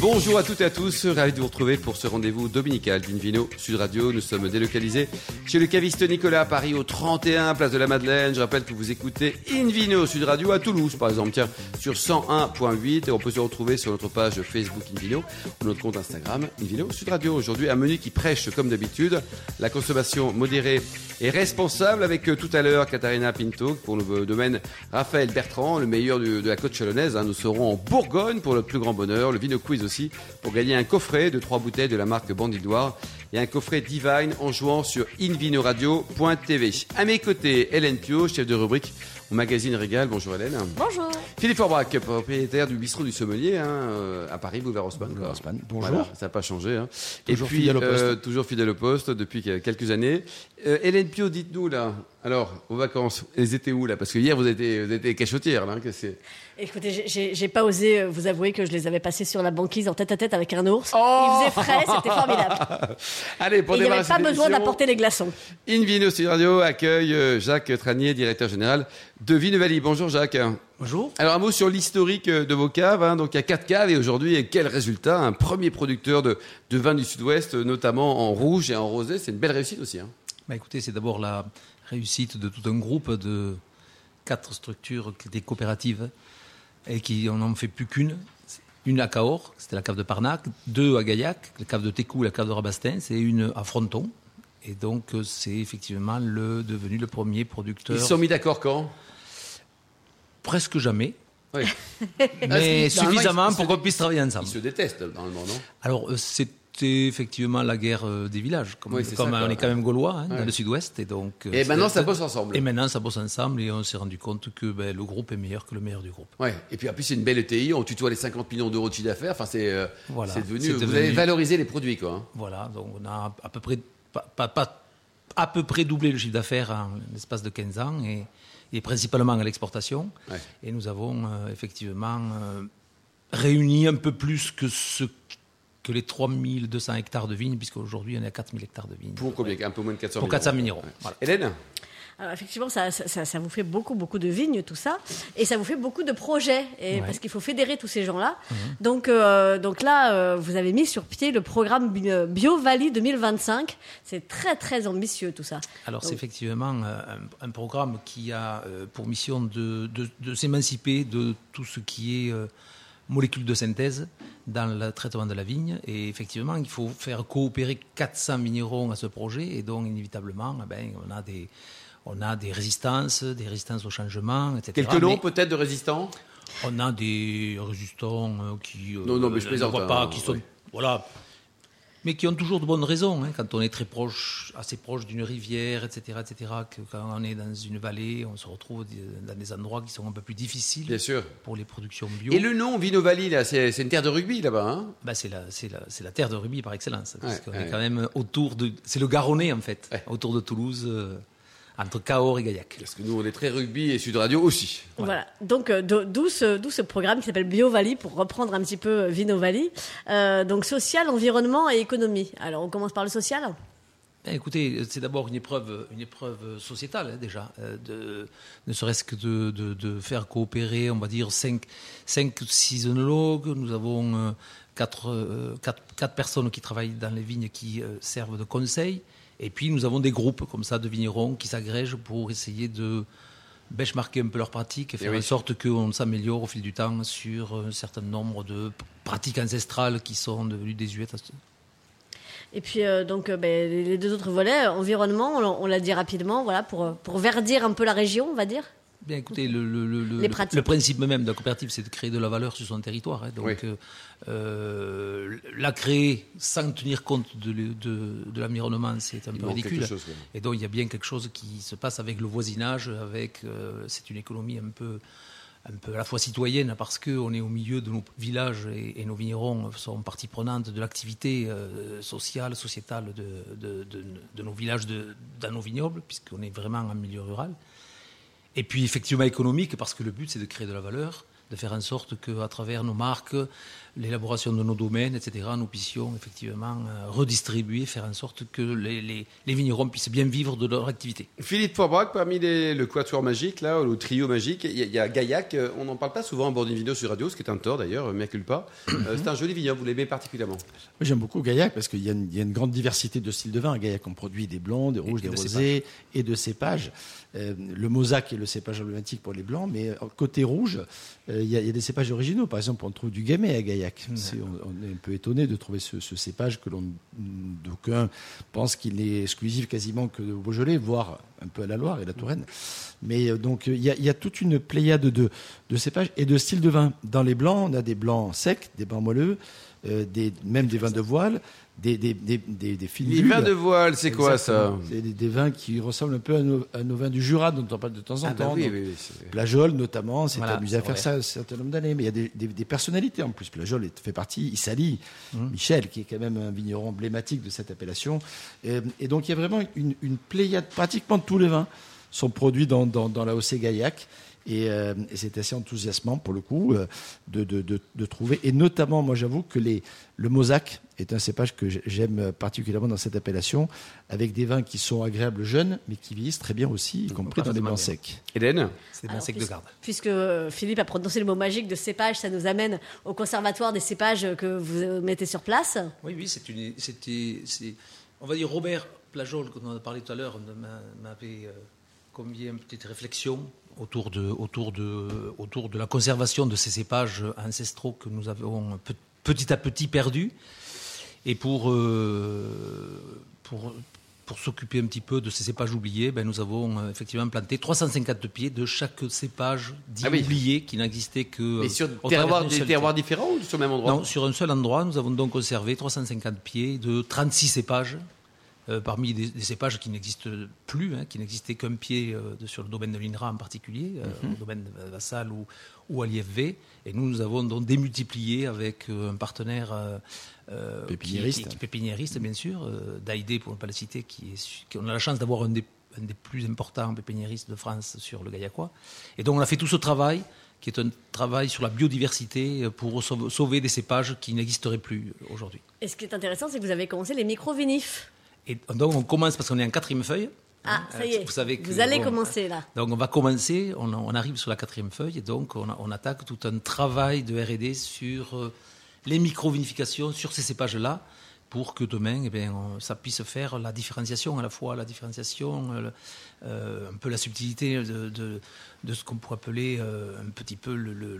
Bonjour à toutes et à tous, ravi de vous retrouver pour ce rendez-vous dominical d'Invino Sud Radio. Nous sommes délocalisés chez le caviste Nicolas à Paris au 31 place de la Madeleine. Je rappelle que vous écoutez Invino Sud Radio à Toulouse par exemple, tiens, sur 101.8 et on peut se retrouver sur notre page Facebook Invino ou notre compte Instagram Invino Sud Radio. Aujourd'hui un menu qui prêche comme d'habitude la consommation modérée et responsable avec euh, tout à l'heure Katharina Pinto pour le domaine Raphaël Bertrand, le meilleur de, la côte chalonnaise. Hein. Nous serons en Bourgogne pour le plus grand bonheur, le Vino Quiz aussi pour gagner un coffret de trois bouteilles de la marque Bandidoire et un coffret Divine en jouant sur invinoradio.tv. À mes côtés, Hélène Pio, chef de rubrique au magazine Régal. Bonjour Hélène. Bonjour. Philippe Forbach, propriétaire du bistrot du Sommelier hein, euh, à Paris, boulevard Haussmann. Bonjour. ça n'a pas changé. Hein. Toujours Et puis, fidèle au poste. Euh, toujours fidèle au poste depuis quelques années. Euh, Hélène Pio, dites-nous là, alors, aux vacances, elles étaient où là? Parce que hier, vous étiez, vous étiez cachotière là. Que c'est... Écoutez, j'ai pas osé vous avouer que je les avais passées sur la banquise en tête à tête avec un ours. Oh Il faisait frais, c'était formidable. Allez, pour Et il n'y avait pas besoin d'apporter les glaçons. Invino Studio Radio accueille Jacques Tranier, directeur général de Vinevali. Bonjour Jacques. Bonjour. Alors un mot sur l'historique de vos caves. Hein. Donc il y a quatre caves et aujourd'hui, quel résultat? Un premier producteur de, de vin du Sud-Ouest, notamment en rouge et en rosé. C'est une belle réussite aussi. Hein. Bah écoutez, c'est d'abord la réussite de tout un groupe de quatre structures, des coopératives, et qui n'en fait plus qu'une. Une à Cahors, c'était la cave de Parnac, deux à Gaillac, la cave de Técou, la cave de Rabastens, et une à Fronton. Et donc, c'est effectivement le, devenu le premier producteur. Ils se sont mis d'accord quand? Presque jamais. Oui. Mais suffisamment pour qu'on puisse travailler ensemble. Ils se détestent, normalement, non? Alors, euh, c'est c'était effectivement la guerre euh, des villages. Comme, on est quand même gaulois hein, dans le sud-ouest. Et, donc, euh, et maintenant, ça bosse ensemble. Et maintenant, ça bosse ensemble et on s'est rendu compte que ben, le groupe est meilleur que le meilleur du groupe. Ouais. Et puis en plus, c'est une belle ETI. On tutoie les 50 millions d'euros de chiffre d'affaires. Enfin, c'est euh, devenu, Vous avez valorisé les produits. Quoi, hein. Voilà. Donc on a à peu près, pas, pas, à peu près doublé le chiffre d'affaires en l'espace de 15 ans. Et, et principalement à l'exportation. Et nous avons effectivement réuni un peu plus que ce que les 3200 hectares de vignes, puisqu'aujourd'hui on est à 4000 hectares de vignes. Pour combien? Un peu moins de 400 Pour 400 000 euros. Hélène? Alors effectivement, ça, ça, vous fait beaucoup, beaucoup de vignes, tout ça, et ça vous fait beaucoup de projets, et, parce qu'il faut fédérer tous ces gens-là. Mhm. Donc, euh, donc là, euh, vous avez mis sur pied le programme Bio Valley 2025. C'est très, très ambitieux tout ça. Alors c'est effectivement euh, un, programme qui a pour mission de, de, de s'émanciper de tout ce qui est molécules de synthèse dans le traitement de la vigne. Et effectivement, il faut faire coopérer 400 minéraux à ce projet. Et donc, inévitablement, eh ben, on, a des, on a des résistances, des résistances au changement, etc. Quelques noms peut-être de résistants? On a des résistants euh, qui... Euh, non, non, mais je plaisante. pas, hein, qui sont... Voilà, mais qui ont toujours de bonnes raisons. Hein, quand on est très proche, assez proche d'une rivière, etc., etc., que quand on est dans une vallée, on se retrouve dans des endroits qui sont un peu plus difficiles Bien sûr. pour les productions bio. Et le nom Vino Valley, c'est une terre de rugby là-bas hein? Bah, C'est la, la, la, terre de rugby par excellence. Parce qu'on est quand même autour de. C'est le Garonnais, en fait, autour de Toulouse. Euh, entre Cahors et Gaillac. Parce que nous, on est très rugby et Sud Radio aussi. Voilà. Donc, euh, d'où ce, ce, programme qui s'appelle BioValley, pour reprendre un petit peu euh, Vino Valley. Euh, donc, social, environnement et économie. Alors, on commence par le social ben, Écoutez, c'est d'abord une épreuve, une épreuve sociétale hein, déjà, de, ne serait-ce que de, de, faire coopérer, on va dire, cinq, cinq œnologues. Nous avons quatre, quatre, quatre, personnes qui travaillent dans les vignes qui servent de conseil. Et puis nous avons des groupes comme ça de vignerons qui s'agrègent pour essayer de benchmarker un peu leurs pratiques et faire en sorte qu'on s'améliore au fil du temps sur un certain nombre de pratiques ancestrales qui sont devenues désuètes. Et puis euh, donc euh, ben, les deux autres volets, environnement, on, l'a dit rapidement, voilà pour pour verdir un peu la région, on va dire. Bien, écoutez, le, le, principe même de la coopérative, c'est de créer de la valeur sur son territoire. Hein. donc, euh, euh, la créer sans tenir compte de, de, l'environnement, c'est un peu ridicule. Et donc, il y a bien quelque chose qui se passe avec le voisinage, avec. Euh, c'est une économie un peu, un peu à la fois citoyenne, parce qu'on est au milieu de nos villages et, nos vignerons sont partie prenante de l'activité sociale, sociétale de, de, nos villages, dans nos vignobles, puisqu'on est vraiment en milieu rural. Et puis effectivement économique, parce que le but c'est de créer de la valeur, de faire en sorte qu'à travers nos marques, l'élaboration de nos domaines, etc., nous puissions effectivement euh, redistribuer, faire en sorte que les, les, vignerons puissent bien vivre de leur activité. Philippe Forbrac, parmi les, le quatuor magique, là, le trio magique, il y, a Gaillac. Euh, on n'en parle pas souvent en bord d'une vidéo sur radio, ce qui est un tort d'ailleurs, mais pas. Euh, c'est un joli vignoble, vous l'aimez particulièrement? J'aime beaucoup Gaillac parce qu'il y, a une grande diversité de styles de vin. À Gaillac, on produit des blancs, des rouges, des rosés et de cépages. le Mosaque est le cépage emblématique pour les blancs, mais côté rouge, il y, a des cépages originaux. Par exemple, on trouve du gamay à Gaillac on, est un peu étonné de trouver ce, cépage que l'on d'aucuns pensent qu'il est exclusif quasiment que au Beaujolais, voire un peu à la Loire et la Touraine. Mais euh, donc il y, a toute une pléiade de, de cépages et de styles de vin. Dans les blancs, on a des blancs secs, des blancs moelleux, euh, des, même des vins de voile, des, des, des, des Les vins de voile, c'est quoi ça C'est des, vins qui ressemblent un peu à nos, vins du Jura, dont on parle de temps en ah bah temps. Plajol, notamment, s'est amusé à faire ça un certain nombre d'années. Mais il y a des, personnalités en plus. Plajol fait partie, il s'allie. Mmh. Michel, qui est quand même un vigneron emblématique de cette appellation. Et, donc il y a vraiment une, une, pléiade, pratiquement tous les vins sont produits dans, dans, dans la OC Gaillac. Euh, et, c'est assez enthousiasmant pour le coup euh, de, de, de, trouver. Et notamment, moi j'avoue que les, le Mosaque est un cépage que j'aime particulièrement dans cette appellation, avec des vins qui sont agréables jeunes, mais qui vieillissent très bien aussi, y compris dans les blancs secs. Hélène C'est des secs de garde. Puisque Philippe a prononcé le mot magique de cépage, ça nous amène au conservatoire des cépages que vous mettez sur place. Oui, oui, c'est une, c'était, on va dire Robert Plajol, dont on a parlé tout à l'heure, m'avait euh, convié une petite réflexion autour de, autour, de, autour de la conservation de ces cépages ancestraux que nous avons petit à petit perdus. Et pour, euh, pour, pour s'occuper un petit peu de ces cépages oubliés, ben, nous avons euh, effectivement planté 350 pieds de chaque cépage dit ah oublié qui n'existait que. Mais sur des terroirs différents ou sur le même endroit? Non, sur un seul endroit, nous avons donc conservé 350 pieds de 36 cépages euh, parmi des, cépages qui n'existent plus, hein, qui n'existaient qu'un pied euh, sur le domaine de l'INRA en particulier, euh, mhm. au domaine de Vassal ou, ou à l'IFV. Et nous, nous avons donc démultiplié avec un partenaire pépiniériste. Qui, pépiniériste, bien sûr, d'Aïdé, pour ne pas le citer, qui, est, qui on a la chance d'avoir un des, des plus importants pépiniéristes de France sur le Gaillacois. Et donc on a fait tout ce travail qui est un travail sur la biodiversité pour sauver des cépages qui n'existeraient plus aujourd'hui. Et ce qui est intéressant, c'est que vous avez commencé les micro-vinifs. Et donc on commence parce qu'on est en quatrième feuille. Ah, ça y est. Vous, savez que, vous allez commencer là. Donc on va commencer, on, arrive sur la quatrième feuille et donc on, attaque tout un travail de R&D sur euh, les micro-vinifications, sur ces cépages-là, pour que demain, eh bien, ça puisse faire la différenciation, à la fois la différenciation, euh, euh, un peu la subtilité de, de, ce qu'on pourrait appeler un petit peu le, le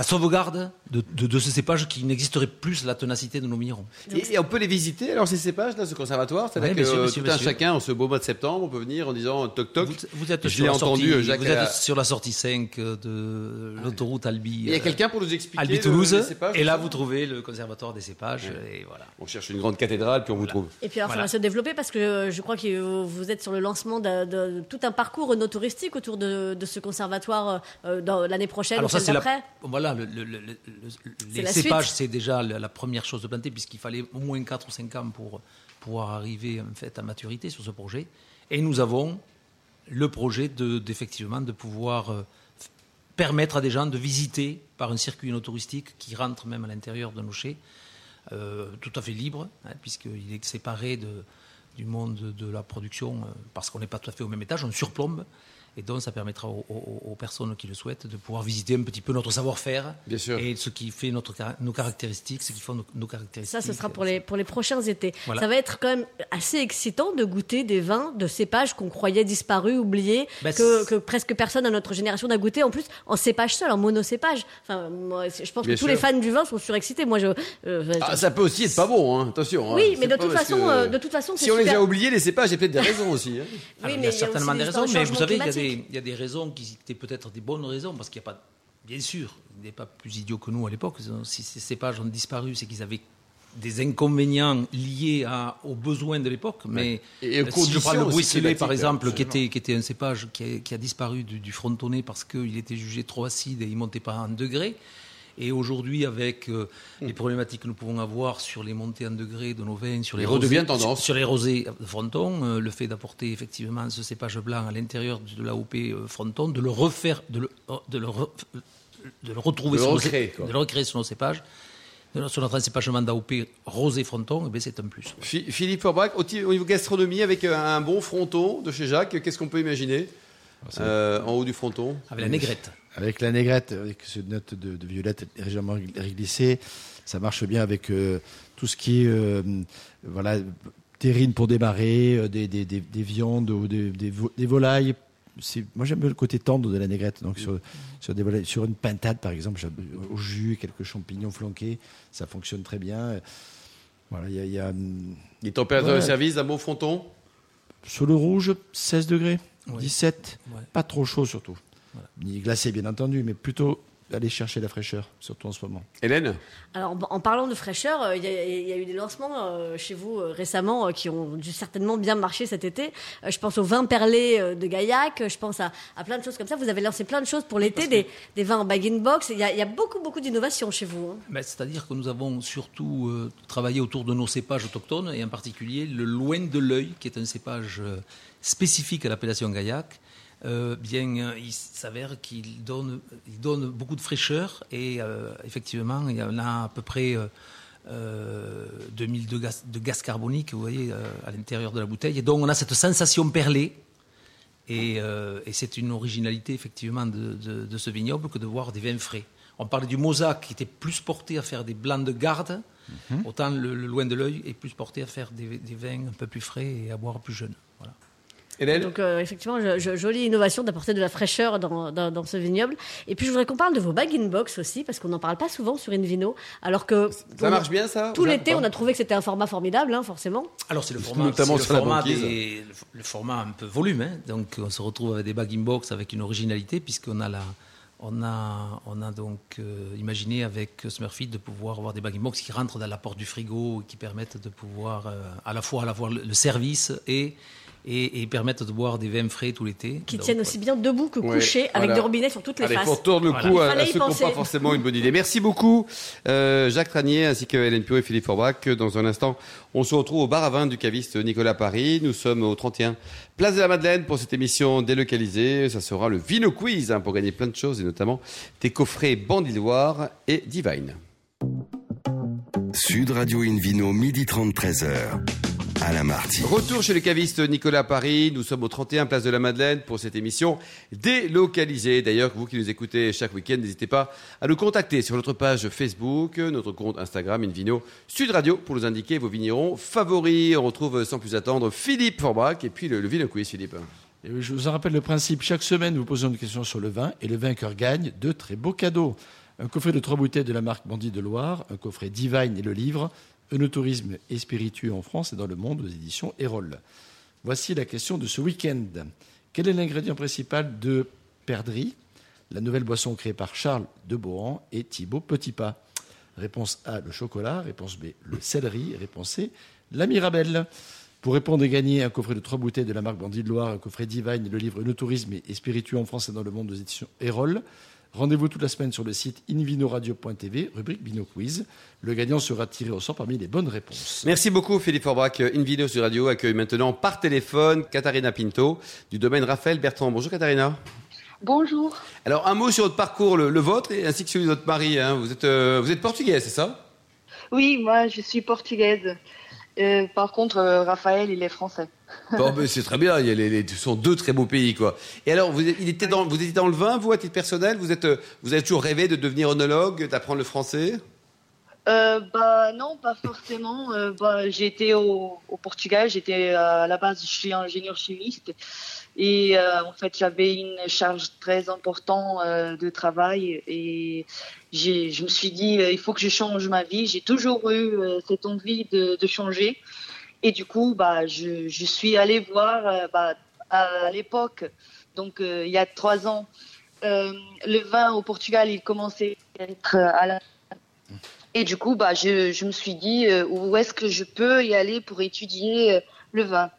la sauvegarde de, de, ce cépage qui n'existerait plus la ténacité de nos vignerons. Et, on peut les visiter alors ces cépages là, ce conservatoire, c'est-à-dire que tout un chacun en ce beau mois de septembre, on peut venir en disant toc toc. Vous, êtes, sur la, entendu, sortie, vous êtes sur la sortie 5 de l'autoroute Albi. Il y a quelqu'un pour nous expliquer Albi Toulouse. et là vous trouvez le conservatoire des cépages et voilà. On cherche une grande cathédrale puis on vous trouve. Et puis alors ça va se développer parce que je crois que vous êtes sur le lancement de, tout un parcours no touristique autour de, ce conservatoire euh, dans l'année prochaine alors ou ça, d'après. Voilà le, les cépages, c'est déjà la, première chose de planter, puisqu'il fallait au moins 4 ou 5 ans pour pouvoir arriver en fait, à maturité sur ce projet. Et nous avons le projet d'effectivement de, pouvoir euh, permettre à des gens de visiter par un circuit no touristique qui rentre même à l'intérieur de nos chais, euh, tout à fait libre, hein, puisqu'il est séparé de, du monde de la production, euh, parce qu'on n'est pas tout à fait au même étage, on surplombe. Et donc, ça permettra aux, personnes qui le souhaitent de pouvoir visiter un petit peu notre savoir-faire et ce qui fait notre, nos caractéristiques, ce qui font nos, caractéristiques. Ça, ce sera pour les, pour les prochains étés. Ça va être quand même assez excitant de goûter des vins de cépages qu'on croyait disparus, oubliés, bah, que, que, presque personne à notre génération n'a goûté. En plus, en cépage seul, en monocépage. Enfin, moi, je pense que tous les fans du vin sont surexcités. Moi, je, euh, ah, ça peut aussi être pas bon, hein. attention. Hein. Oui, mais de toute, façon, euh, de toute façon, si on les a oubliés, les cépages, il y a peut-être des raisons aussi. Hein. Oui, mais il y a certainement des raisons, mais vous savez, il y a des il y a des raisons qui étaient peut-être des bonnes raisons, parce qu'il n'y a pas, bien sûr, il n'est pas plus idiot que nous à l'époque. Si ces cépages ont disparu, c'est qu'ils avaient des inconvénients liés à, aux besoins de l'époque. Mais et, si je prends le bruisselé, par exemple, qui était, qui était un cépage qui a, disparu du, du frontonnet parce qu'il était jugé trop acide et il ne montait pas en degré, Et aujourd'hui, avec euh, les problématiques que nous pouvons avoir sur les montées en degrés de nos vins, sur les, rosés. Sur, les rosés fronton, euh, le fait d'apporter effectivement ce cépage blanc à l'intérieur de l'AOP euh, fronton, de le refaire, de le, de le, de le retrouver, de sur, recréer, de le recréer sur nos cépages sur notre encépagement d'AOP rosé fronton, eh c'est un plus. Philippe Forbach, au niveau gastronomie, avec un bon fronton de chez Jacques, qu'est-ce qu'on peut imaginer euh, en haut du fronton? Avec la négrette. Avec la négrette, avec ce note de, violette légèrement réglissée, ça marche bien avec euh, tout ce qui est euh, voilà, terrine pour démarrer, des, des, des, viandes ou des, des volailles moi j'aime le côté tendre de la négrette. Donc sur, sur, des, sur une pintade par exemple, au jus, quelques champignons flanqués, ça fonctionne très bien. Voilà, il y a, Les températures de service d'un beau fronton? Sur le rouge, 16 degrés, 17, pas trop chaud surtout. Ni glacé bien entendu, mais plutôt aller chercher la fraîcheur, surtout en ce moment. Hélène Alors, en parlant de fraîcheur, euh, il y, a eu des lancements euh, chez vous euh, récemment qui ont dû certainement bien marcher cet été. je pense au vin perlé de Gaillac, je pense à, plein de choses comme ça. Vous avez lancé plein de choses pour l'été, des, vins en bag-in-box. Il y, a beaucoup, beaucoup d'innovations chez vous. Hein. C'est-à-dire que nous avons surtout travaillé autour de nos cépages autochtones, et en particulier le loin de l'œil, qui est un cépage spécifique à l'appellation Gaillac euh, bien, euh, il s'avère qu'il donne, il donne beaucoup de fraîcheur et euh, effectivement, il y en a à peu près 2000 de gaz, de gaz carbonique, vous voyez, à l'intérieur de la bouteille. Et donc, on a cette sensation perlée. Et, et c'est une originalité, effectivement, de, de, ce vignoble que de voir des vins frais. On parlait du Mosaque qui était plus porté à faire des blancs de garde, mhm. autant le, loin de l'œil est plus porté à faire des, des, vins un peu plus frais et à boire plus jeunes. Voilà. Donc euh, effectivement, jolie innovation d'apporter de la fraîcheur dans, dans, ce vignoble. Et puis je voudrais qu'on parle de vos bag-in-box aussi, parce qu'on n'en parle pas souvent sur Invino, alors que... Ça marche bien ça Tout l'été, on a trouvé que c'était un format formidable, hein, forcément. Alors c'est le format, Notamment le, format le, format un peu volume, hein. donc on se retrouve avec des bag-in-box avec une originalité, puisqu'on a la... On a, on a donc euh, imaginé avec Smurfit de pouvoir avoir des bag-in-box qui rentrent dans la porte du frigo et qui permettent de pouvoir euh, à la fois avoir le service et et, permettent de boire des vins frais tout l'été. Qui tiennent aussi bien debout que couchés, avec des robinets sur toutes les Allez, faces. On tourne le coup à, ceux qui n'ont pas forcément une bonne idée. Merci beaucoup, euh, Jacques Tranier, ainsi que Hélène Pio et Philippe Forbach. Dans un instant, on se retrouve au bar à vin du caviste Nicolas Paris. Nous sommes au 31 Place de la Madeleine pour cette émission délocalisée. Ça sera le Vino Quiz hein, pour gagner plein de choses, et notamment des coffrets Bandiloire et Divine. Sud Radio Invino, midi 30, 13h. Retour chez le caviste Nicolas Paris. Nous sommes au 31 Place de la Madeleine pour cette émission délocalisée. D'ailleurs, vous qui nous écoutez chaque week-end, n'hésitez pas à nous contacter sur notre page Facebook, notre compte Instagram Invino Sud Radio pour nous indiquer vos vignerons favoris. On retrouve sans plus attendre Philippe Forbach et puis le, Vino Quiz, Philippe. je vous en rappelle le principe. Chaque semaine, nous posons une question sur le vin et le vainqueur gagne de très beaux cadeaux. Un coffret de trois bouteilles de la marque Bandit de Loire, un coffret Divine et le livre, Œnotourisme et spiritueux en France et dans le monde aux éditions Erol. Voici la question de ce week-end. Quel est l'ingrédient principal de Perdrix, la nouvelle boisson créée par Charles de Bohan et Thibaut Petitpas Réponse A, le chocolat. Réponse B, le céleri. Réponse C, la mirabelle. Pour répondre et gagner un coffret de trois bouteilles de la marque Bandit de Loire, un coffret Divine, le livre Œnotourisme et spiritueux en France et dans le monde aux éditions Erol, Rendez-vous toute la semaine sur le site invinoradio.tv, rubrique Bino Quiz. Le gagnant sera tiré au sort parmi les bonnes réponses. Merci beaucoup Philippe Forbach. Invino sur Radio accueille maintenant par téléphone Katharina Pinto du domaine Raphaël Bertrand. Bonjour Katharina. Bonjour. Alors un mot sur votre parcours, le, vôtre, ainsi que celui de votre mari. Hein. Vous, êtes, euh, vous êtes portugaise, c'est ça? Oui, moi je suis portugaise. Euh, par contre, euh, Raphaël, il est français. Bon, c'est très bien. Il ce sont deux très beaux pays, quoi. Et alors, vous, il était dans, vous étiez dans le vin, vous, à titre personnel? Vous êtes, vous avez toujours rêvé de devenir onologue, d'apprendre le français? Euh, bah non, pas forcément. bah, été au, au Portugal. J'étais à la base, je suis ingénieur chimiste. Et euh, en fait, j'avais une charge très importante euh, de travail et je me suis dit, euh, il faut que je change ma vie. J'ai toujours eu cette envie de, changer. Et du coup, bah, je, je suis allée voir bah, à l'époque, donc il y a trois ans, le vin au Portugal, il commençait à être à la... Et du coup, bah, je, je me suis dit, où est-ce que je peux y aller pour étudier le vin?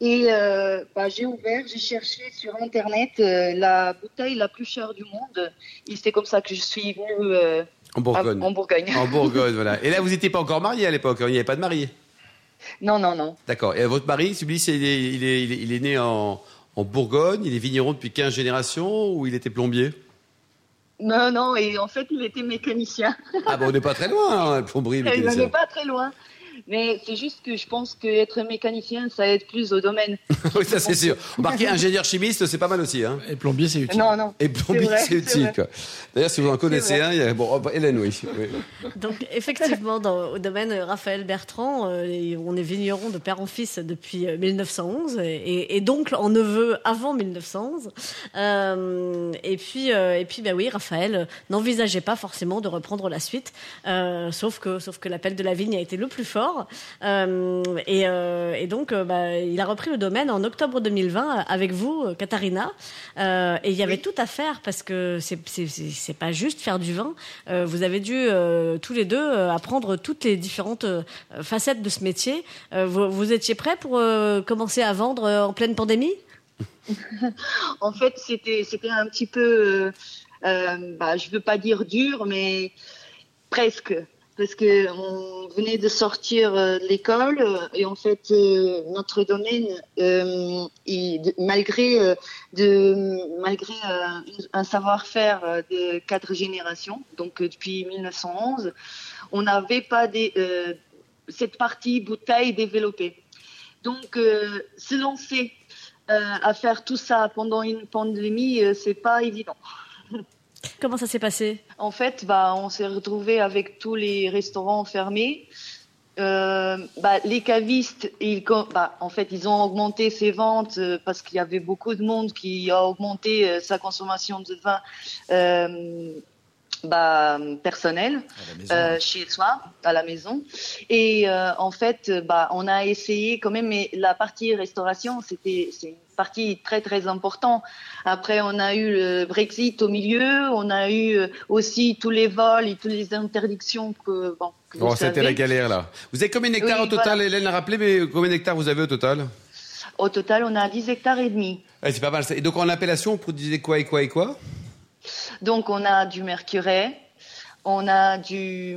Et euh, bah, j'ai ouvert, j'ai cherché sur Internet euh, la bouteille la plus chère du monde. Et c'est comme ça que je suis venue euh, en Bourgogne. en Bourgogne. En Bourgogne, voilà. Et là, vous n'étiez pas encore marié à l'époque, hein, il n'y avait pas de marié Non, non, non. D'accord. Et votre mari, Sublice, il est, il est, il est, né en, en Bourgogne, il est vigneron depuis 15 générations ou il était plombier? Non, non, et en fait, il était mécanicien. Ah bon, on n'est pas très loin, hein, plomberie, mécanicien. On n'est pas très loin. Mais c'est juste que je pense qu'être mécanicien, ça aide plus au domaine. oui, ça c'est sûr. Remarquez, ingénieur chimiste, c'est pas mal aussi. Hein. Et plombier, c'est utile. Non, non. Et plombier, c'est utile. D'ailleurs, si vous en connaissez un, il y a... bon, oh, Hélène, oui. Donc, effectivement, dans, au domaine Raphaël Bertrand, euh, on est vigneron de père en fils depuis 1911 euh, et, et donc en neveu avant 1911. Euh, et puis, euh, et puis, ben oui, Raphaël n'envisageait pas forcément de reprendre la suite, euh, sauf que, sauf que l'appel de la vigne a été le plus fort. Euh, euh, et, donc, euh, bah, il a repris le domaine en octobre 2020 avec vous, Katharina. et il y avait tout à faire parce que c'est pas juste faire du vin. vous avez dû tous les deux apprendre toutes les différentes facettes de ce métier. Vous, étiez prêts pour commencer à vendre en pleine pandémie? En fait, c'était un petit peu, bah, je veux pas dire dur, mais presque parce que on venait de sortir euh, de l'école et en fait euh, notre domaine, euh, malgré malgré un savoir-faire de quatre générations, donc depuis 1911, on n'avait pas cette partie bouteille développée. Donc se lancer à faire tout ça pendant une pandémie, c'est pas évident. Comment ça s'est passé? En fait, bah, on s'est retrouvé avec tous les restaurants fermés. Euh, bah, les cavistes, ils, bah, en fait, ils ont augmenté ses ventes euh, parce qu'il y avait beaucoup de monde qui a augmenté euh, sa consommation de vin bah, personnelle chez soi, à la maison. Et en fait, bah, on a essayé quand même, mais la partie restauration, c'était c'est partie très très important. Après, on a eu le Brexit au milieu, on a eu euh, aussi tous les vols et toutes les interdictions que bon. bon, c'était la galère là. Vous avez combien d'hectares au total Hélène a rappelé, mais combien d'hectares vous avez au total? Au total, on a 10 hectares et demi. c'est pas mal. Et donc en appellation, vous produisez quoi et quoi et quoi? Donc on a du mercuret, on a du,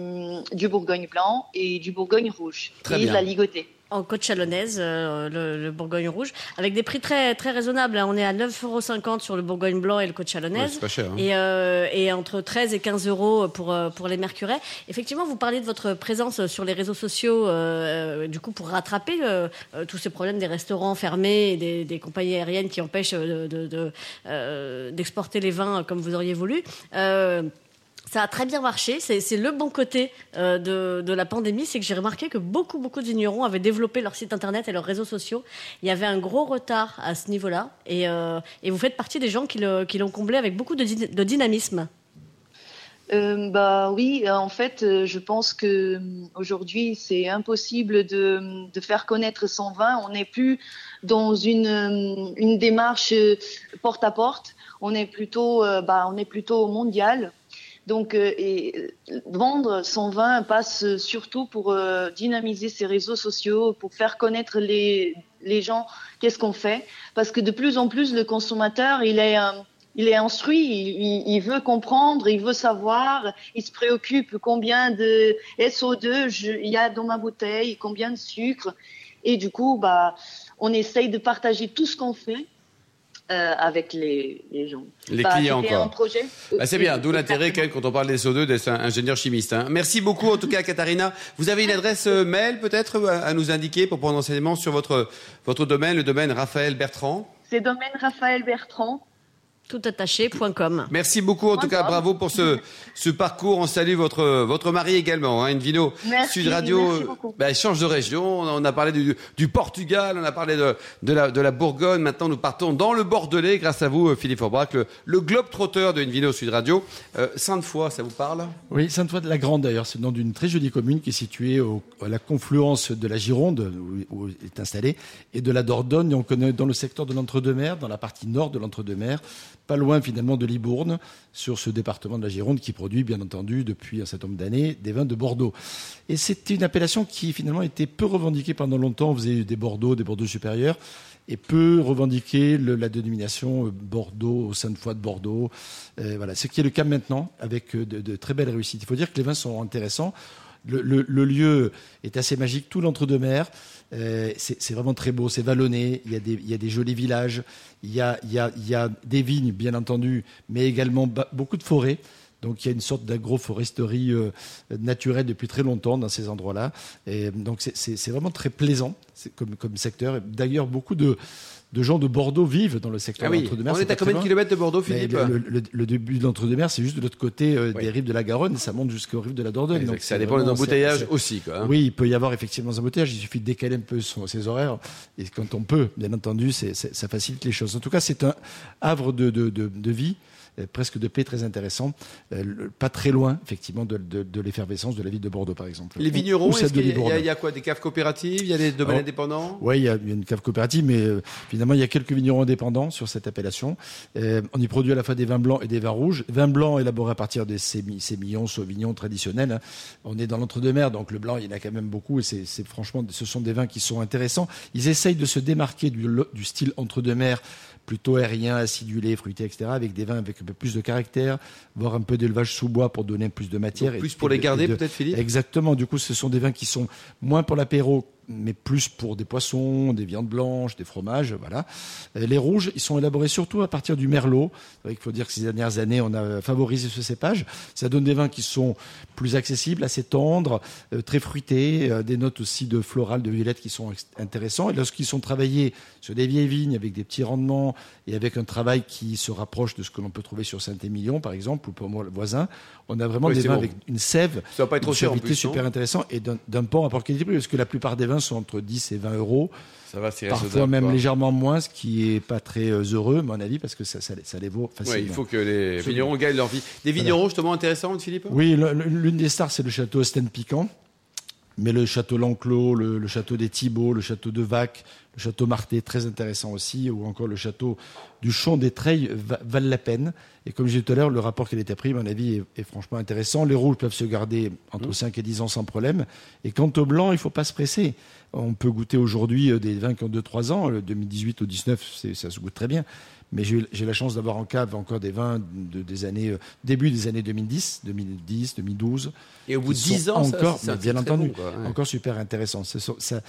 du Bourgogne blanc et du Bourgogne rouge. Très et de la ligotée en côte chalonnaise, euh, le, Bourgogne rouge, avec des prix très très raisonnables. Hein. On est à 9,50 euros sur le Bourgogne blanc et le côte chalonnaise. pas cher, hein. et, euh, et, entre 13 et 15 euros pour euh, pour les mercurets. Effectivement, vous parliez de votre présence sur les réseaux sociaux, du coup pour rattraper tous ces problèmes des restaurants fermés et des, des compagnies aériennes qui empêchent d'exporter de, de, les vins comme vous auriez voulu. Ça a très bien marché. C'est le bon côté euh, de, la pandémie, c'est que j'ai remarqué que beaucoup, beaucoup de vignerons avaient développé leur site internet et leurs réseaux sociaux. Il y avait un gros retard à ce niveau-là, et, euh, vous faites partie des gens qui l'ont comblé avec beaucoup de, dynamisme. Euh, bah oui, en fait, je pense que aujourd'hui c'est impossible de, faire connaître son vin. On n'est plus dans une, une démarche porte à porte. On est plutôt, bah, on est plutôt mondial. Donc, euh, et, vendre son vin passe surtout pour euh, dynamiser ses réseaux sociaux, pour faire connaître les, gens qu'est-ce qu'on fait. Parce que de plus en plus, le consommateur, il est, euh, instruit, il, veut comprendre, il veut savoir, il se préoccupe combien de SO2 je, il y a dans ma bouteille, combien de sucre. Et du coup, bah, on essaye de partager tout ce qu'on fait euh, avec les, les, gens. Les bah, clients, quoi. projet. Bah, c'est bien, d'où l'intérêt quand on parle des SO2 d'être ingénieur chimiste. Hein. Merci beaucoup en tout cas, Katharina. Vous avez une adresse euh, mail peut-être à nous indiquer pour prendre enseignement sur votre, votre domaine, le domaine Raphaël Bertrand? C'est domaine Raphaël Bertrand toutattaché.com. Merci beaucoup, en tout cas, bravo pour ce, ce parcours. On salue votre, votre mari également, hein, une vidéo Sud Radio. Bah, change de région. On a parlé du, du, Portugal, on a parlé de, de, la, de la Bourgogne. Maintenant, nous partons dans le Bordelais, grâce à vous, euh, Philippe Aubrac, le, le globe trotteur de une vidéo Sud Radio. Euh, Sainte-Foy, ça vous parle? Oui, Sainte-Foy de la Grande, d'ailleurs. C'est le nom d'une très jolie commune qui est située au, à la confluence de la Gironde, où, où est installée, et de la Dordogne. On connaît dans le secteur de l'Entre-deux-Mers, dans la partie nord de l'Entre-deux-Mers pas loin finalement de Libourne, sur ce département de la Gironde qui produit bien entendu depuis un certain nombre d'années des vins de Bordeaux. Et c'était une appellation qui finalement était peu revendiquée pendant longtemps. On faisait des Bordeaux, des Bordeaux supérieurs et peu revendiquer la dénomination euh, Bordeaux au sein de Bordeaux. Euh, voilà, ce qui est le cas maintenant avec euh, de, très belles réussites. Il faut dire que les vins sont intéressants. Le, lieu est assez magique, tout l'entre-deux-mers. c'est vraiment très beau, c'est vallonné, il y, a des, il jolis villages, il y a, des vignes, bien entendu, mais également beaucoup de forêts. Donc il y a une sorte d'agroforesterie euh, naturelle depuis très longtemps dans ces endroits-là. Et donc c'est vraiment très plaisant comme, comme secteur. D'ailleurs, beaucoup de, de gens de Bordeaux vivent dans le secteur ah d'Entre-deux-Mers. On est à combien de kilomètres de Bordeaux, Philippe le, début de l'Entre-deux-Mers, c'est juste de l'autre côté euh, des rives de la Garonne, ça monte jusqu'aux rives de la Dordogne. Donc ça dépend des embouteillages aussi. Quoi, hein. Oui, il peut y avoir effectivement des embouteillages, il suffit de décaler un peu ses horaires. Et quand on peut, bien entendu, ça facilite les choses. En tout cas, c'est un havre de, de, de vie presque de paix très intéressant, euh, pas très loin effectivement de, l'effervescence de la ville de Bordeaux par exemple. Les vignerons, il y, a quoi Des caves coopératives? Il y a des domaines indépendants? Oui, il y a une cave coopérative, mais euh, finalement il y a quelques vignerons indépendants sur cette appellation. on y produit à la fois des vins blancs et des vins rouges. Vins blancs élaborés à partir des sémillons, sauvignons traditionnels. Hein. On est dans l'entre-deux-mers, donc le blanc il y en a quand même beaucoup et c'est franchement ce sont des vins qui sont intéressants. Ils essayent de se démarquer du, du style entre-deux-mers plutôt aérien, acidulé, fruité, etc., avec des vins avec un peu plus de caractère, voire un peu d'élevage sous bois pour donner plus de matière. plus pour les garder, peut-être, Philippe? Exactement. Du coup, ce sont des vins qui sont moins pour l'apéro mais plus pour des poissons, des viandes blanches, des fromages, voilà. Les rouges, ils sont élaborés surtout à partir du merlot. Il faut dire que ces dernières années, on a favorisé ce cépage. Ça donne des vins qui sont plus accessibles, assez tendres, euh, très fruités, euh, des notes aussi de floral, de violette qui sont intéressants. Et lorsqu'ils sont travaillés sur des vieilles vignes avec des petits rendements et avec un travail qui se rapproche de ce que l'on peut trouver sur Saint-Émilion, par exemple, ou pour moi le voisin, on a vraiment des vins avec une sève, ça va pas être trop cher en plus, super intéressant et d'un port rapport qualité-prix, parce que la plupart des vins sont entre 10 et 20 euros. Ça va, Parfois même légèrement moins, ce qui est pas très euh, heureux, à mon avis, parce que ça, ça, les vaut facilement. il faut que les vignerons gagnent leur vie. Des vignerons justement intéressants, Philippe? Oui, l'une des stars, c'est le château Sten Piquant. Mais le château L'Enclos, le, château des Thibauts, le château de Vac, le château Marté, très intéressant aussi, ou encore le château du Champ des Treilles valent la peine. Et comme je disais tout à l'heure, le rapport a été pris, à mon avis, est, franchement intéressant. Les rouges peuvent se garder entre 5 mmh. et 10 ans sans problème. Et quant au blanc, il ne faut pas se presser. On peut goûter aujourd'hui euh, des vins qui ont 2-3 ans. Le 2018 ou 19, ça se goûte très bien. Mais j'ai la chance d'avoir en cave encore des vins de, des années, euh, début des années 2010, 2010, 2012. Et au bout de 10 ans, encore, bien entendu, encore super intéressant. Ça,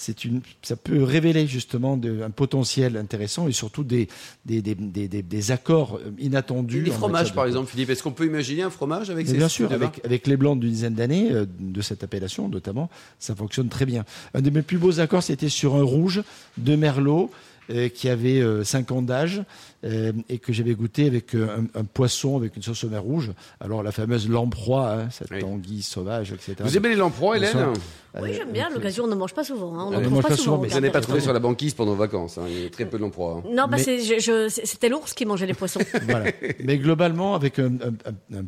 c'est une, ça peut révéler justement un potentiel intéressant et surtout des, des, des, des, accords euh, inattendus. Les fromages, par exemple, Philippe, est-ce qu'on peut imaginer un fromage avec ces Bien sûr, avec, avec, les blancs d'une dizaine d'années, euh, de cette appellation notamment, ça fonctionne très bien. Un de mes plus beaux accords, c'était sur un rouge de Merlot euh, qui avait 5 euh, ans d'âge et que j'avais goûté avec un, poisson avec une sauce au mer rouge. Alors la fameuse lamproie, hein, cette anguille sauvage, etc. Vous aimez les lamproies, Hélène Oui, j'aime bien. L'occasion, on ne mange pas souvent. Hein. On ne mange pas, souvent. mais vous n'en pas trouvé sur la banquise pendant les vacances. Hein. Il y a très peu de lamproies. Non, bah, c'était l'ours qui mangeait les poissons. voilà. Mais globalement, avec un,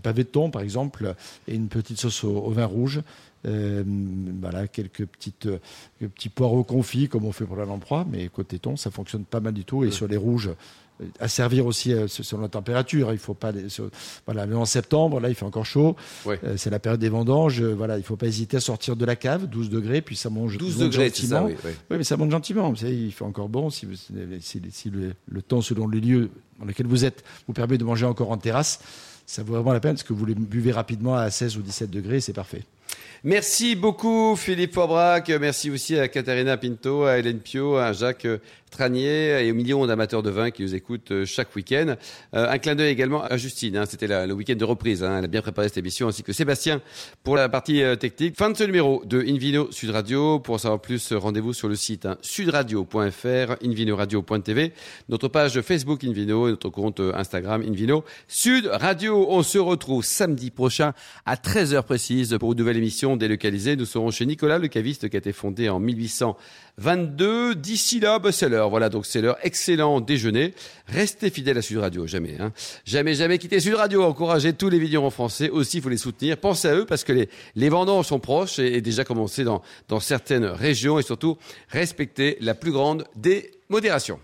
pavé de thon, par exemple, et une petite sauce au vin rouge, euh, voilà, quelques petites, euh, petits poireaux confits comme on fait pour la lamproie, mais côté thon, ça fonctionne pas mal du tout. Et sur les rouges, euh, à servir aussi selon la température. Il faut pas, voilà, mais en septembre, là, il fait encore chaud. c'est la période des vendanges. voilà, il faut pas hésiter à sortir de la cave, 12 degrés, puis ça mange, 12 degrés, gentiment. oui, mais ça monte gentiment. Vous savez, il fait encore bon si, si, le, temps selon les lieux dans lesquels vous êtes vous permet de manger encore en terrasse. Ça vaut vraiment la peine parce que vous les buvez rapidement à 16 ou 17 degrés, c'est parfait. Merci beaucoup Philippe Forbrac, merci aussi à Katharina Pinto, à Hélène Pio, à Jacques Tranier et aux millions d'amateurs de vin qui nous écoutent euh, chaque week-end. Euh, un clin d'œil également à Justine, hein, c'était le week-end de reprise, hein, elle a bien préparé cette émission, ainsi que Sébastien pour la partie euh, technique. Fin de ce numéro de Invino Sud Radio. Pour en savoir plus, rendez-vous sur le site hein, sudradio.fr, invinoradio.tv, notre page Facebook Invino et notre compte Instagram Invino Sud Radio. On se retrouve samedi prochain à 13h précise pour une nouvelle émission délocalisée. Nous serons chez Nicolas, le caviste qui a été fondé en 1822. D'ici là, bah, c'est l'heure. Voilà, donc c'est l'heure. Excellent déjeuner. Restez fidèles à Sud Radio, jamais. Hein. Jamais, jamais quittez Sud Radio. Encouragez tous les vignerons français. Aussi, il faut les soutenir. Pensez à eux parce que les, les vendanges sont proches et, déjà commencé dans, dans certaines régions et surtout respectez la plus grande des modérations.